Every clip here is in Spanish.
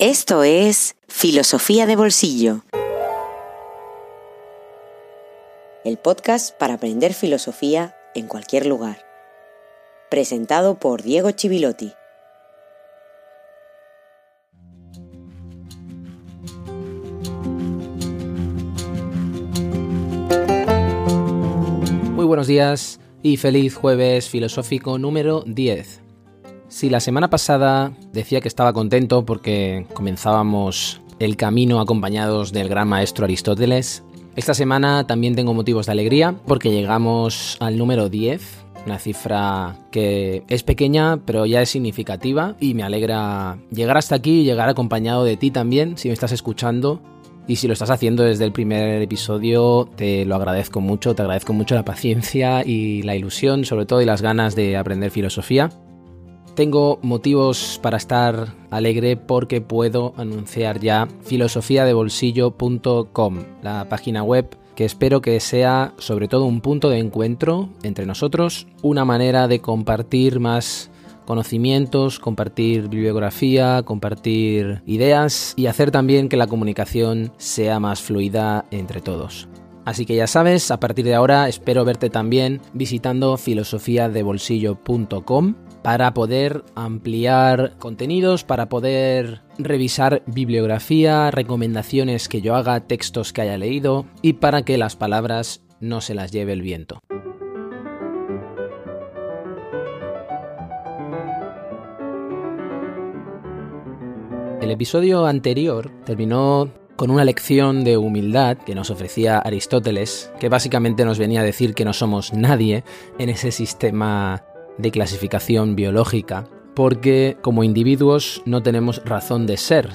Esto es Filosofía de Bolsillo. El podcast para aprender filosofía en cualquier lugar. Presentado por Diego Chivilotti. Muy buenos días y feliz jueves filosófico número 10. Si la semana pasada decía que estaba contento porque comenzábamos el camino acompañados del gran maestro Aristóteles, esta semana también tengo motivos de alegría porque llegamos al número 10, una cifra que es pequeña pero ya es significativa y me alegra llegar hasta aquí y llegar acompañado de ti también si me estás escuchando y si lo estás haciendo desde el primer episodio, te lo agradezco mucho, te agradezco mucho la paciencia y la ilusión, sobre todo, y las ganas de aprender filosofía. Tengo motivos para estar alegre porque puedo anunciar ya filosofiadebolsillo.com, la página web que espero que sea sobre todo un punto de encuentro entre nosotros, una manera de compartir más conocimientos, compartir bibliografía, compartir ideas y hacer también que la comunicación sea más fluida entre todos. Así que ya sabes, a partir de ahora espero verte también visitando filosofiadebolsillo.com para poder ampliar contenidos, para poder revisar bibliografía, recomendaciones que yo haga, textos que haya leído y para que las palabras no se las lleve el viento. El episodio anterior terminó con una lección de humildad que nos ofrecía Aristóteles, que básicamente nos venía a decir que no somos nadie en ese sistema de clasificación biológica, porque como individuos no tenemos razón de ser.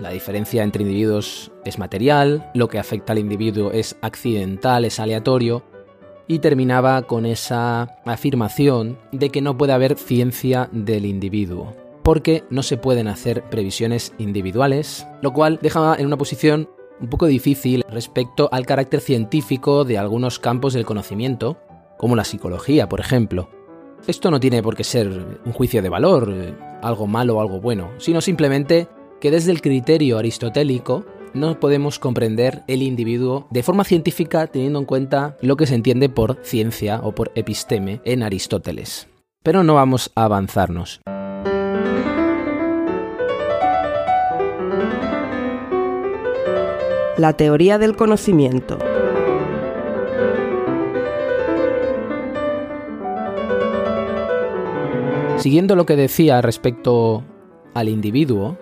La diferencia entre individuos es material, lo que afecta al individuo es accidental, es aleatorio, y terminaba con esa afirmación de que no puede haber ciencia del individuo, porque no se pueden hacer previsiones individuales, lo cual deja en una posición un poco difícil respecto al carácter científico de algunos campos del conocimiento, como la psicología, por ejemplo. Esto no tiene por qué ser un juicio de valor, eh, algo malo o algo bueno, sino simplemente que desde el criterio aristotélico no podemos comprender el individuo de forma científica teniendo en cuenta lo que se entiende por ciencia o por episteme en Aristóteles. Pero no vamos a avanzarnos. La teoría del conocimiento. Siguiendo lo que decía respecto al individuo,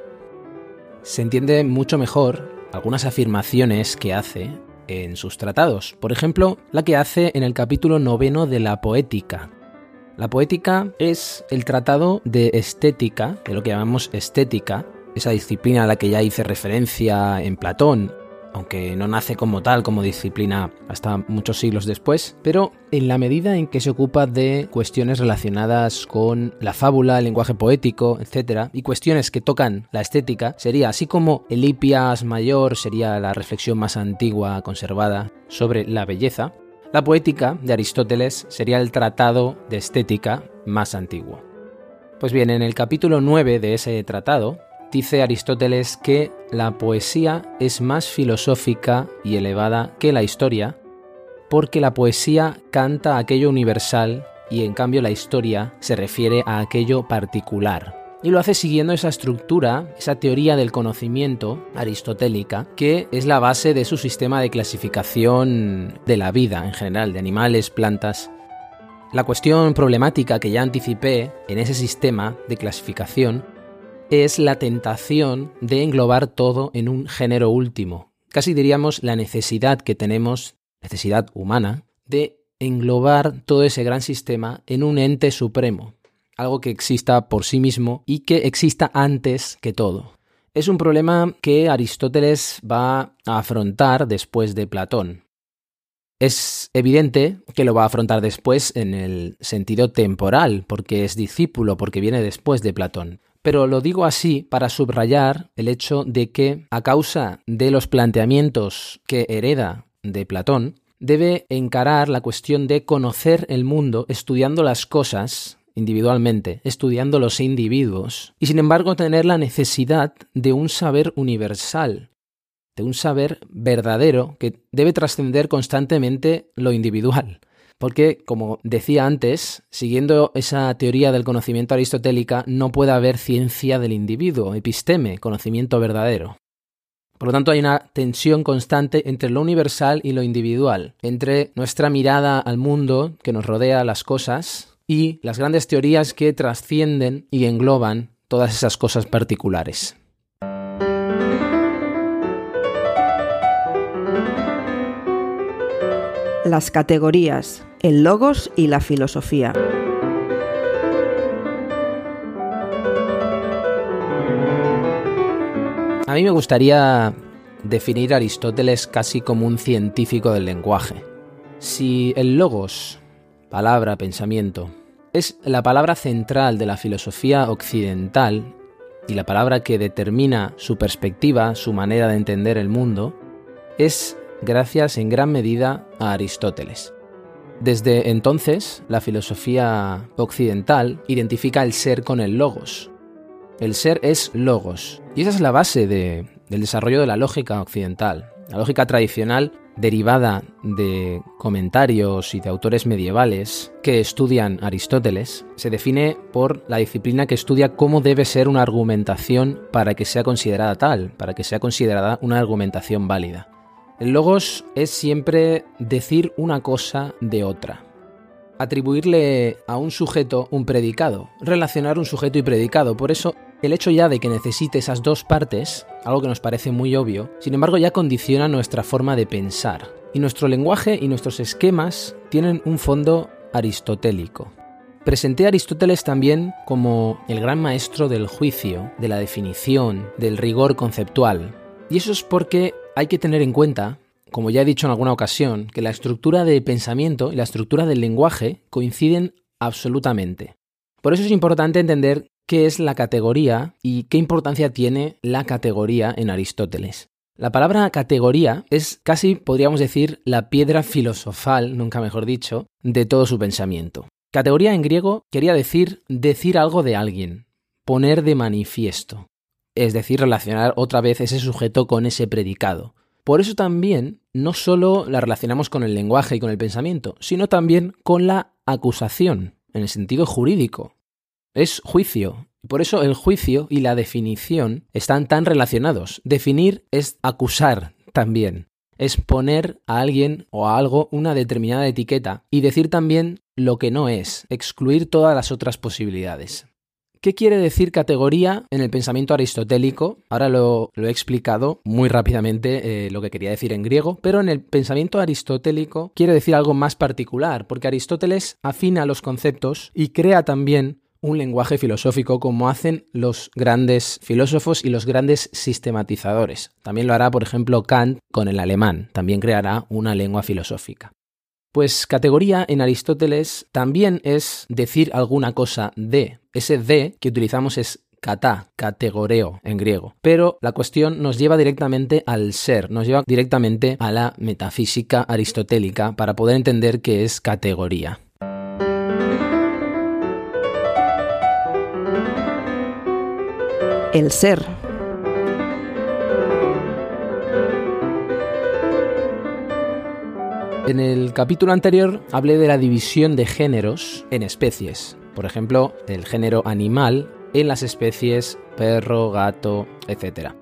se entiende mucho mejor algunas afirmaciones que hace en sus tratados. Por ejemplo, la que hace en el capítulo noveno de la poética. La poética es el tratado de estética, de lo que llamamos estética, esa disciplina a la que ya hice referencia en Platón aunque no nace como tal, como disciplina hasta muchos siglos después, pero en la medida en que se ocupa de cuestiones relacionadas con la fábula, el lenguaje poético, etc., y cuestiones que tocan la estética, sería así como el Hipias mayor sería la reflexión más antigua conservada sobre la belleza, la poética de Aristóteles sería el tratado de estética más antiguo. Pues bien, en el capítulo 9 de ese tratado, Dice Aristóteles que la poesía es más filosófica y elevada que la historia, porque la poesía canta aquello universal y en cambio la historia se refiere a aquello particular. Y lo hace siguiendo esa estructura, esa teoría del conocimiento aristotélica, que es la base de su sistema de clasificación de la vida en general, de animales, plantas. La cuestión problemática que ya anticipé en ese sistema de clasificación es la tentación de englobar todo en un género último. Casi diríamos la necesidad que tenemos, necesidad humana, de englobar todo ese gran sistema en un ente supremo, algo que exista por sí mismo y que exista antes que todo. Es un problema que Aristóteles va a afrontar después de Platón. Es evidente que lo va a afrontar después en el sentido temporal, porque es discípulo, porque viene después de Platón. Pero lo digo así para subrayar el hecho de que, a causa de los planteamientos que hereda de Platón, debe encarar la cuestión de conocer el mundo estudiando las cosas individualmente, estudiando los individuos, y sin embargo tener la necesidad de un saber universal, de un saber verdadero que debe trascender constantemente lo individual. Porque, como decía antes, siguiendo esa teoría del conocimiento aristotélica, no puede haber ciencia del individuo, episteme, conocimiento verdadero. Por lo tanto, hay una tensión constante entre lo universal y lo individual, entre nuestra mirada al mundo que nos rodea, las cosas, y las grandes teorías que trascienden y engloban todas esas cosas particulares. Las categorías el logos y la filosofía. A mí me gustaría definir a Aristóteles casi como un científico del lenguaje. Si el logos, palabra, pensamiento, es la palabra central de la filosofía occidental y la palabra que determina su perspectiva, su manera de entender el mundo, es gracias en gran medida a Aristóteles. Desde entonces, la filosofía occidental identifica el ser con el logos. El ser es logos, y esa es la base del desarrollo de la lógica occidental. La lógica tradicional, derivada de comentarios y de autores medievales que estudian Aristóteles, se define por la disciplina que estudia cómo debe ser una argumentación para que sea considerada tal, para que sea considerada una argumentación válida. El logos es siempre decir una cosa de otra. Atribuirle a un sujeto un predicado, relacionar un sujeto y predicado. Por eso, el hecho ya de que necesite esas dos partes, algo que nos parece muy obvio, sin embargo ya condiciona nuestra forma de pensar. Y nuestro lenguaje y nuestros esquemas tienen un fondo aristotélico. Presenté a Aristóteles también como el gran maestro del juicio, de la definición, del rigor conceptual. Y eso es porque hay que tener en cuenta, como ya he dicho en alguna ocasión, que la estructura de pensamiento y la estructura del lenguaje coinciden absolutamente. Por eso es importante entender qué es la categoría y qué importancia tiene la categoría en Aristóteles. La palabra categoría es casi, podríamos decir, la piedra filosofal, nunca mejor dicho, de todo su pensamiento. Categoría en griego quería decir decir algo de alguien, poner de manifiesto es decir, relacionar otra vez ese sujeto con ese predicado. Por eso también no solo la relacionamos con el lenguaje y con el pensamiento, sino también con la acusación, en el sentido jurídico. Es juicio. Por eso el juicio y la definición están tan relacionados. Definir es acusar también. Es poner a alguien o a algo una determinada etiqueta y decir también lo que no es, excluir todas las otras posibilidades. ¿Qué quiere decir categoría en el pensamiento aristotélico? Ahora lo, he explicado muy rápidamente eh, lo que quería decir en griego, pero en el pensamiento aristotélico quiere decir algo más particular, porque Aristóteles afina los conceptos y crea también un lenguaje filosófico como hacen los grandes filósofos y los grandes sistematizadores. También lo hará, por ejemplo, Kant con el alemán, también creará una lengua filosófica. Pues categoría en Aristóteles también es decir alguna cosa de. Ese de que utilizamos es kata, categoreo en griego. Pero la cuestión nos lleva directamente al ser, nos lleva directamente a la metafísica aristotélica para poder entender qué es categoría. El ser En el capítulo anterior hablé de la división de géneros en especies. Por ejemplo, el género animal en las especies perro, gato, etc.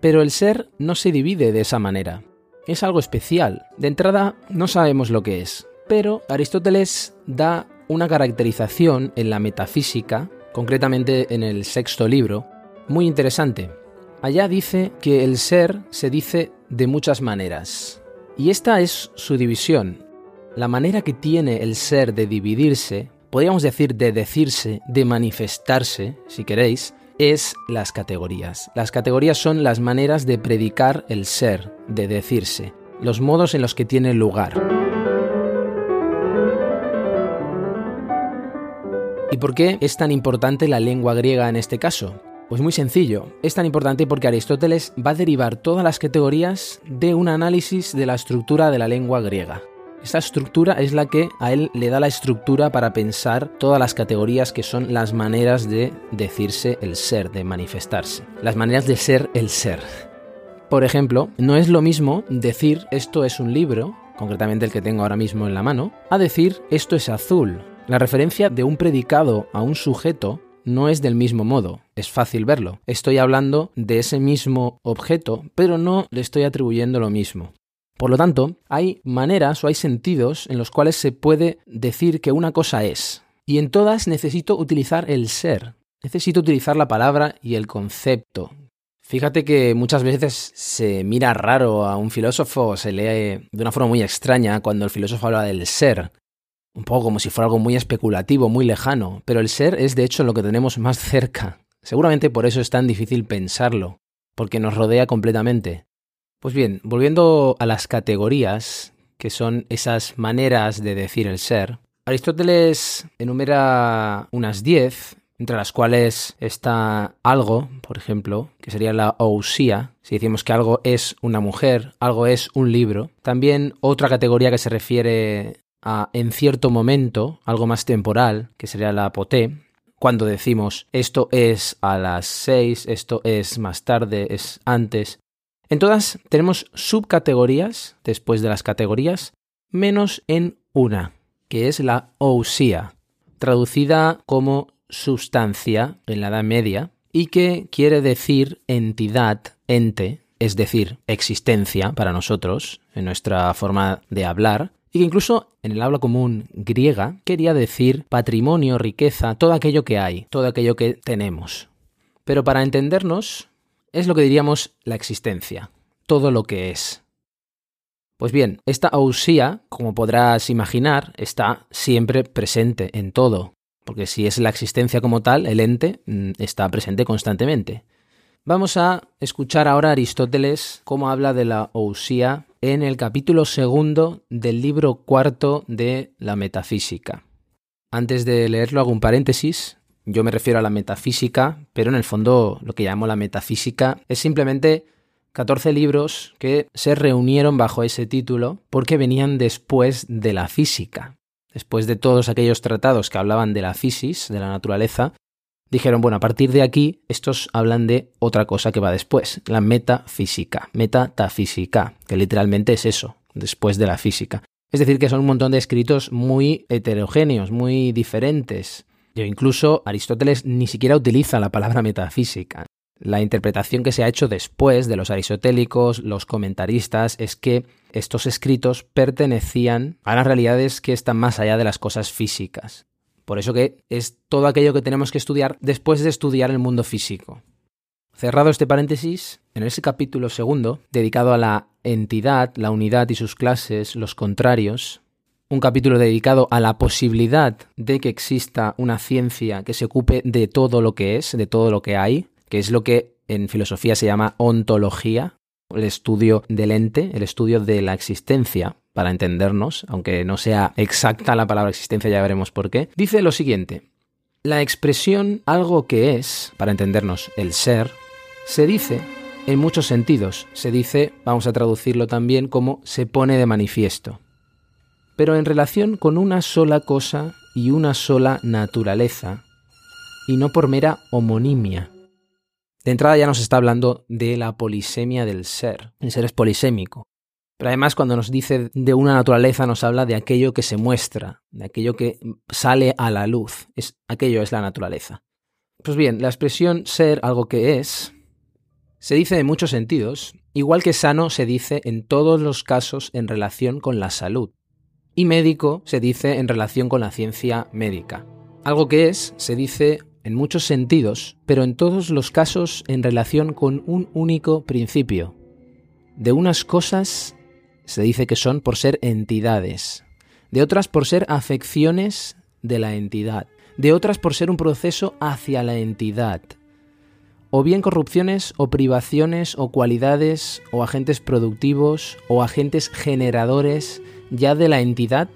Pero el ser no se divide de esa manera. Es algo especial. De entrada no sabemos lo que es. Pero Aristóteles da una caracterización en la metafísica, concretamente en el sexto libro, muy interesante. Allá dice que el ser se dice de muchas maneras. Y esta es su división. La manera que tiene el ser de dividirse, podríamos decir de decirse, de manifestarse, si queréis, es las categorías. Las categorías son las maneras de predicar el ser, de decirse, los modos en los que tiene lugar. ¿Y por qué es tan importante la lengua griega en este caso? Pues muy sencillo, es tan importante porque Aristóteles va a derivar todas las categorías de un análisis de la estructura de la lengua griega. Esta estructura es la que a él le da la estructura para pensar todas las categorías que son las maneras de decirse el ser, de manifestarse. Las maneras de ser el ser. Por ejemplo, no es lo mismo decir esto es un libro, concretamente el que tengo ahora mismo en la mano, a decir esto es azul. La referencia de un predicado a un sujeto no es del mismo modo, es fácil verlo. Estoy hablando de ese mismo objeto, pero no le estoy atribuyendo lo mismo. Por lo tanto, hay maneras o hay sentidos en los cuales se puede decir que una cosa es. Y en todas necesito utilizar el ser. Necesito utilizar la palabra y el concepto. Fíjate que muchas veces se mira raro a un filósofo, se lee de una forma muy extraña cuando el filósofo habla del ser. Un poco como si fuera algo muy especulativo, muy lejano. Pero el ser es de hecho lo que tenemos más cerca. Seguramente por eso es tan difícil pensarlo, porque nos rodea completamente. Pues bien, volviendo a las categorías, que son esas maneras de decir el ser, Aristóteles enumera unas diez, entre las cuales está algo, por ejemplo, que sería la ousía, si decimos que algo es una mujer, algo es un libro. También otra categoría que se refiere a en cierto momento, algo más temporal, que sería la apoté, cuando decimos esto es a las seis, esto es más tarde, es antes, en todas tenemos subcategorías después de las categorías, menos en una, que es la ousía, traducida como sustancia en la Edad Media, y que quiere decir entidad, ente, es decir, existencia para nosotros, en nuestra forma de hablar, y que incluso en el habla común griega quería decir patrimonio, riqueza, todo aquello que hay, todo aquello que tenemos. Pero para entendernos, es lo que diríamos la existencia, todo lo que es. Pues bien, esta ausía, como podrás imaginar, está siempre presente en todo, porque si es la existencia como tal, el ente mm, está presente constantemente. Vamos a escuchar ahora a Aristóteles cómo habla de la ausía en el capítulo segundo del libro cuarto de la metafísica. Antes de leerlo hago un paréntesis yo me refiero a la metafísica, pero en el fondo lo que llamo la metafísica es simplemente 14 libros que se reunieron bajo ese título porque venían después de la física. Después de todos aquellos tratados que hablaban de la fisis, de la naturaleza, dijeron, bueno, a partir de aquí estos hablan de otra cosa que va después, la metafísica, metatafísica, que literalmente es eso, después de la física. Es decir, que son un montón de escritos muy heterogéneos, muy diferentes, incluso Aristóteles ni siquiera utiliza la palabra metafísica. La interpretación que se ha hecho después de los aristotélicos, los comentaristas, es que estos escritos pertenecían a las realidades que están más allá de las cosas físicas. Por eso que es todo aquello que tenemos que estudiar después de estudiar el mundo físico. Cerrado este paréntesis, en ese capítulo segundo, dedicado a la entidad, la unidad y sus clases, los contrarios, un capítulo dedicado a la posibilidad de que exista una ciencia que se ocupe de todo lo que es, de todo lo que hay, que es lo que en filosofía se llama ontología, el estudio del ente, el estudio de la existencia, para entendernos, aunque no sea exacta la palabra existencia, ya veremos por qué, dice lo siguiente. La expresión algo que es, para entendernos, el ser, se dice en muchos sentidos. Se dice, vamos a traducirlo también como se pone de manifiesto pero en relación con una sola cosa y una sola naturaleza, y no por mera homonimia. De entrada ya nos está hablando de la polisemia del ser. El ser es polisémico. Pero además cuando nos dice de una naturaleza nos habla de aquello que se muestra, de aquello que sale a la luz. Es, aquello es la naturaleza. Pues bien, la expresión ser algo que es se dice en muchos sentidos, igual que sano se dice en todos los casos en relación con la salud y médico se dice en relación con la ciencia médica. Algo que es, se dice en muchos sentidos, pero en todos los casos en relación con un único principio. De unas cosas se dice que son por ser entidades, de otras por ser afecciones de la entidad, de otras por ser un proceso hacia la entidad, o bien corrupciones o privaciones o cualidades o agentes productivos o agentes generadores ya de la entidad,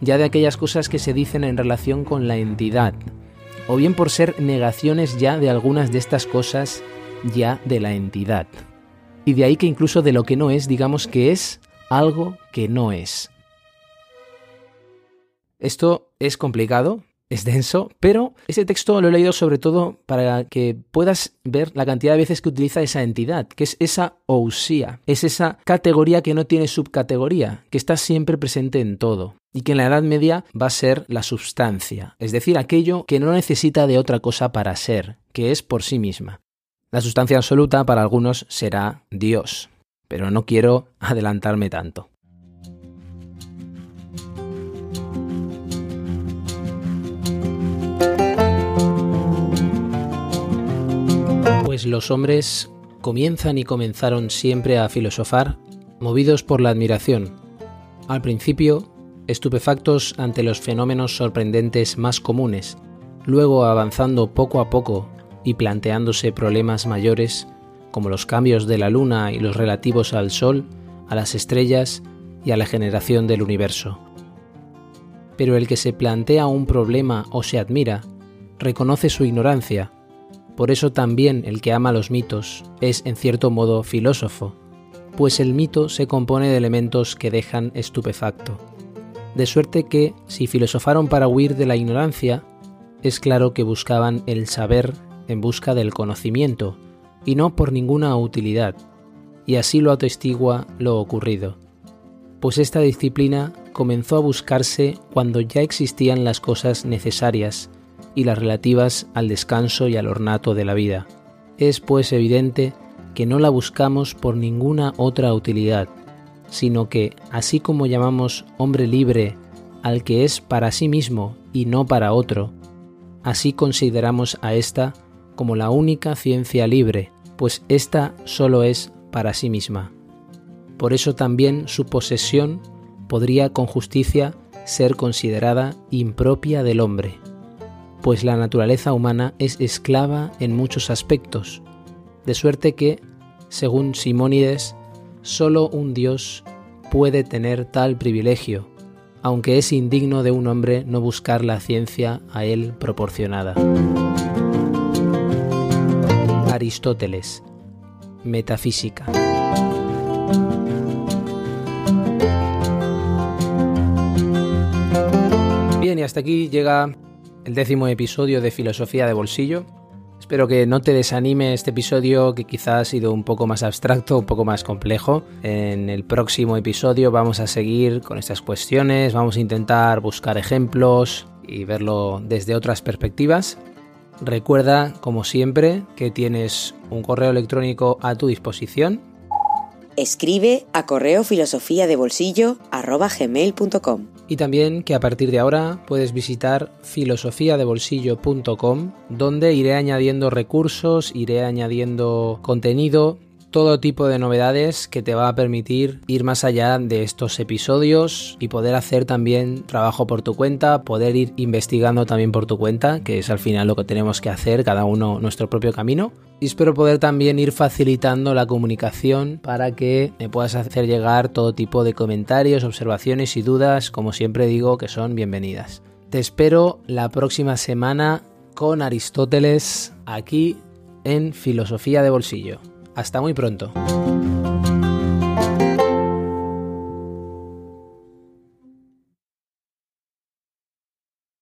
ya de aquellas cosas que se dicen en relación con la entidad, o bien por ser negaciones ya de algunas de estas cosas ya de la entidad. Y de ahí que incluso de lo que no es, digamos que es algo que no es. Esto es complicado, es denso, pero ese texto lo he leído sobre todo para que puedas ver la cantidad de veces que utiliza esa entidad, que es esa ousía, es esa categoría que no tiene subcategoría, que está siempre presente en todo y que en la Edad Media va a ser la substancia, es decir, aquello que no necesita de otra cosa para ser, que es por sí misma. La sustancia absoluta para algunos será Dios, pero no quiero adelantarme tanto. Pues los hombres comienzan y comenzaron siempre a filosofar movidos por la admiración. Al principio, estupefactos ante los fenómenos sorprendentes más comunes, luego avanzando poco a poco y planteándose problemas mayores como los cambios de la luna y los relativos al Sol, a las estrellas y a la generación del universo. Pero el que se plantea un problema o se admira, reconoce su ignorancia por eso también el que ama los mitos es en cierto modo filósofo, pues el mito se compone de elementos que dejan estupefacto. De suerte que, si filosofaron para huir de la ignorancia, es claro que buscaban el saber en busca del conocimiento, y no por ninguna utilidad, y así lo atestigua lo ocurrido. Pues esta disciplina comenzó a buscarse cuando ya existían las cosas necesarias, y las relativas al descanso y al ornato de la vida. Es pues evidente que no la buscamos por ninguna otra utilidad, sino que, así como llamamos hombre libre al que es para sí mismo y no para otro, así consideramos a ésta como la única ciencia libre, pues ésta solo es para sí misma. Por eso también su posesión podría con justicia ser considerada impropia del hombre pues la naturaleza humana es esclava en muchos aspectos, de suerte que, según Simónides, solo un Dios puede tener tal privilegio, aunque es indigno de un hombre no buscar la ciencia a él proporcionada. Aristóteles, Metafísica. Bien, y hasta aquí llega el décimo episodio de Filosofía de Bolsillo. Espero que no te desanime este episodio que quizás ha sido un poco más abstracto, un poco más complejo. En el próximo episodio vamos a seguir con estas cuestiones, vamos a intentar buscar ejemplos y verlo desde otras perspectivas. Recuerda, como siempre, que tienes un correo electrónico a tu disposición. Escribe a correo filosofía de bolsillo y también que a partir de ahora puedes visitar filosofiadebolsillo.com donde iré añadiendo recursos, iré añadiendo contenido todo tipo de novedades que te va a permitir ir más allá de estos episodios y poder hacer también trabajo por tu cuenta, poder ir investigando también por tu cuenta, que es al final lo que tenemos que hacer, cada uno nuestro propio camino. Y espero poder también ir facilitando la comunicación para que me puedas hacer llegar todo tipo de comentarios, observaciones y dudas, como siempre digo, que son bienvenidas. Te espero la próxima semana con Aristóteles aquí en Filosofía de Bolsillo. Hasta muy pronto.